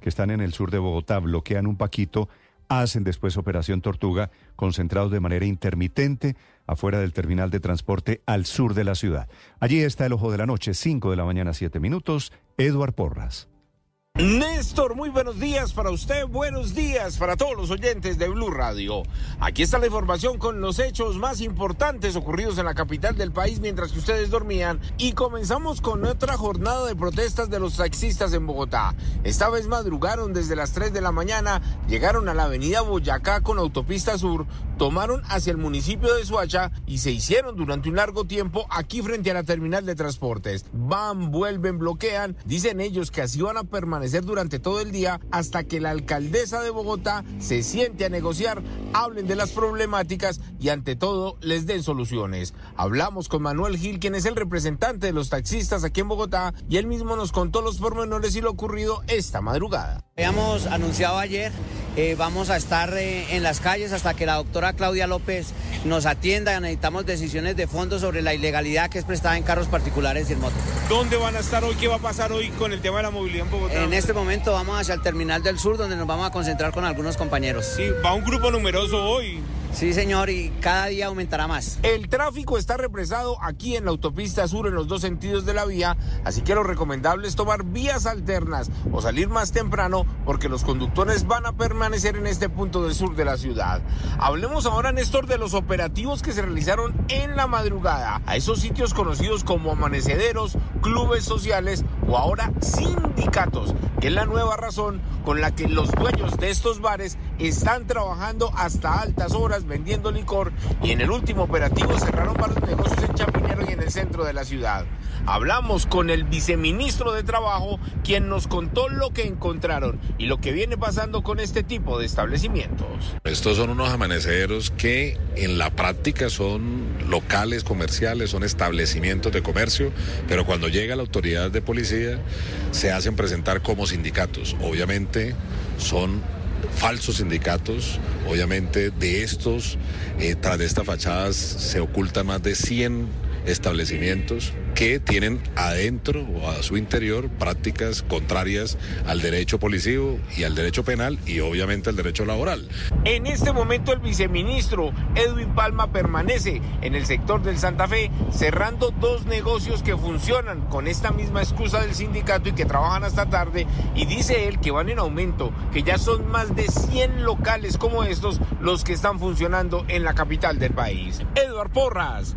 que están en el sur de Bogotá, bloquean un paquito, hacen después operación Tortuga, concentrados de manera intermitente afuera del terminal de transporte al sur de la ciudad. Allí está el ojo de la noche, 5 de la mañana, 7 minutos, Eduard Porras. Néstor, muy buenos días para usted, buenos días para todos los oyentes de Blue Radio. Aquí está la información con los hechos más importantes ocurridos en la capital del país mientras que ustedes dormían y comenzamos con otra jornada de protestas de los taxistas en Bogotá. Esta vez madrugaron desde las 3 de la mañana, llegaron a la avenida Boyacá con autopista sur, tomaron hacia el municipio de Suacha y se hicieron durante un largo tiempo aquí frente a la terminal de transportes. Van, vuelven, bloquean, dicen ellos que así van a permanecer durante todo el día hasta que la alcaldesa de Bogotá se siente a negociar, hablen de las problemáticas y ante todo les den soluciones. Hablamos con Manuel Gil, quien es el representante de los taxistas aquí en Bogotá, y él mismo nos contó los pormenores y lo ocurrido esta madrugada. Habíamos anunciado ayer, eh, vamos a estar eh, en las calles hasta que la doctora Claudia López nos atienda. Necesitamos decisiones de fondo sobre la ilegalidad que es prestada en carros particulares y en motos. ¿Dónde van a estar hoy? ¿Qué va a pasar hoy con el tema de la movilidad en Bogotá? En este momento vamos hacia el terminal del sur donde nos vamos a concentrar con algunos compañeros. Sí, va un grupo numeroso hoy. Sí, señor, y cada día aumentará más. El tráfico está represado aquí en la autopista sur en los dos sentidos de la vía, así que lo recomendable es tomar vías alternas o salir más temprano porque los conductores van a permanecer en este punto del sur de la ciudad. Hablemos ahora, Néstor, de los operativos que se realizaron en la madrugada a esos sitios conocidos como amanecederos, clubes sociales o ahora sindicatos, que es la nueva razón con la que los dueños de estos bares están trabajando hasta altas horas vendiendo licor y en el último operativo cerraron varios negocios en Chapinero y en el centro de la ciudad. Hablamos con el viceministro de Trabajo, quien nos contó lo que encontraron y lo que viene pasando con este tipo de establecimientos. Estos son unos amaneceros que en la práctica son locales comerciales, son establecimientos de comercio, pero cuando llega la autoridad de policía se hacen presentar como sindicatos. Obviamente son falsos sindicatos. Obviamente de estos, eh, tras de estas fachadas se ocultan más de 100 establecimientos que tienen adentro o a su interior prácticas contrarias al derecho policivo y al derecho penal y obviamente al derecho laboral. En este momento el viceministro Edwin Palma permanece en el sector del Santa Fe cerrando dos negocios que funcionan con esta misma excusa del sindicato y que trabajan hasta tarde y dice él que van en aumento, que ya son más de 100 locales como estos los que están funcionando en la capital del país. Eduard Porras.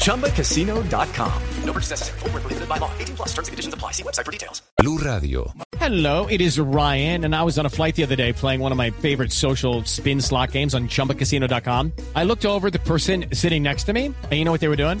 ChumbaCasino.com. No purchase necessary. Full prohibited by law. 18 plus terms and conditions apply. See website for details. Blue Radio. Hello, it is Ryan, and I was on a flight the other day playing one of my favorite social spin slot games on ChumbaCasino.com. I looked over the person sitting next to me, and you know what they were doing?